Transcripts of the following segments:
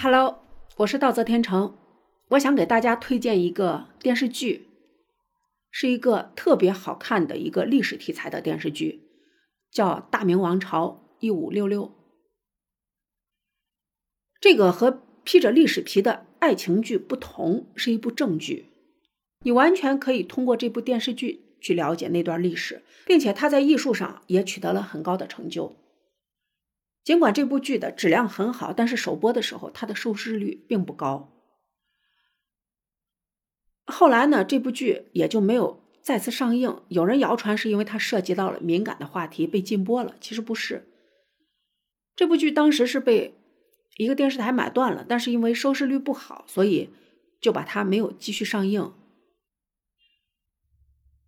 Hello，我是道泽天成，我想给大家推荐一个电视剧，是一个特别好看的一个历史题材的电视剧，叫《大明王朝一五六六》。这个和披着历史皮的爱情剧不同，是一部正剧。你完全可以通过这部电视剧去了解那段历史，并且它在艺术上也取得了很高的成就。尽管这部剧的质量很好，但是首播的时候它的收视率并不高。后来呢，这部剧也就没有再次上映。有人谣传是因为它涉及到了敏感的话题被禁播了，其实不是。这部剧当时是被一个电视台买断了，但是因为收视率不好，所以就把它没有继续上映。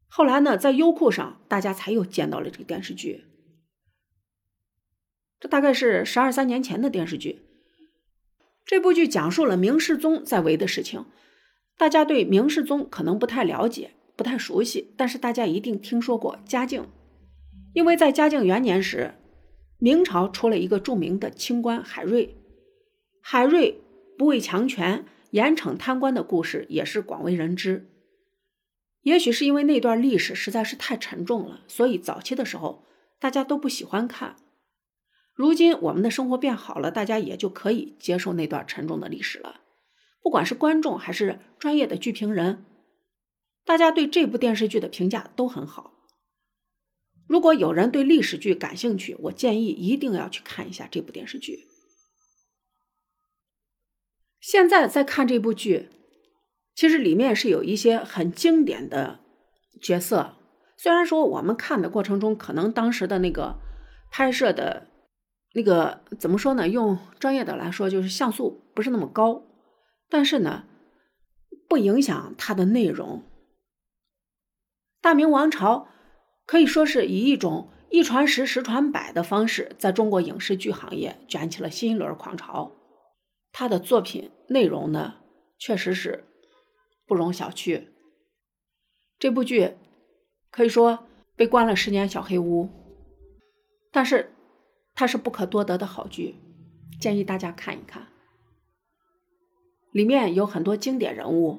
后来呢，在优酷上大家才又见到了这个电视剧。这大概是十二三年前的电视剧。这部剧讲述了明世宗在位的事情。大家对明世宗可能不太了解，不太熟悉，但是大家一定听说过嘉靖，因为在嘉靖元年时，明朝出了一个著名的清官海瑞。海瑞不畏强权，严惩贪官的故事也是广为人知。也许是因为那段历史实在是太沉重了，所以早期的时候大家都不喜欢看。如今我们的生活变好了，大家也就可以接受那段沉重的历史了。不管是观众还是专业的剧评人，大家对这部电视剧的评价都很好。如果有人对历史剧感兴趣，我建议一定要去看一下这部电视剧。现在在看这部剧，其实里面是有一些很经典的角色。虽然说我们看的过程中，可能当时的那个拍摄的。那个怎么说呢？用专业的来说，就是像素不是那么高，但是呢，不影响它的内容。大明王朝可以说是以一种一传十、十传百的方式，在中国影视剧行业卷起了新一轮狂潮。他的作品内容呢，确实是不容小觑。这部剧可以说被关了十年小黑屋，但是。它是不可多得的好剧，建议大家看一看。里面有很多经典人物，